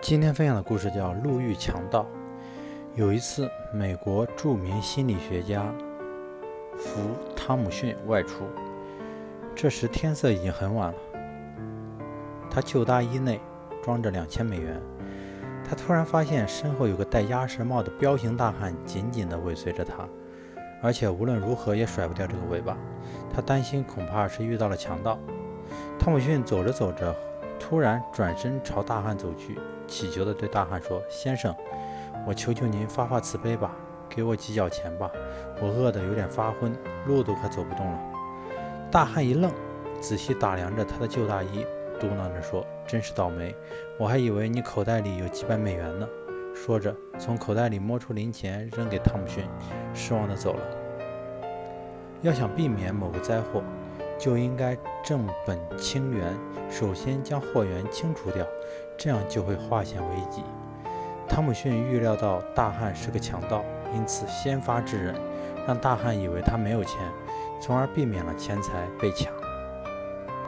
今天分享的故事叫《路遇强盗》。有一次，美国著名心理学家弗·汤姆逊外出，这时天色已经很晚了。他旧大衣内装着两千美元。他突然发现身后有个戴鸭舌帽的彪形大汉紧紧地尾随着他，而且无论如何也甩不掉这个尾巴。他担心恐怕是遇到了强盗。汤姆逊走着走着，突然转身朝大汉走去。乞求地对大汉说：“先生，我求求您发发慈悲吧，给我几角钱吧，我饿得有点发昏，路都快走不动了。”大汉一愣，仔细打量着他的旧大衣，嘟囔着说：“真是倒霉，我还以为你口袋里有几百美元呢。”说着，从口袋里摸出零钱扔给汤姆逊，失望地走了。要想避免某个灾祸，就应该正本清源，首先将货源清除掉。这样就会化险为夷。汤姆逊预料到大汉是个强盗，因此先发制人，让大汉以为他没有钱，从而避免了钱财被抢。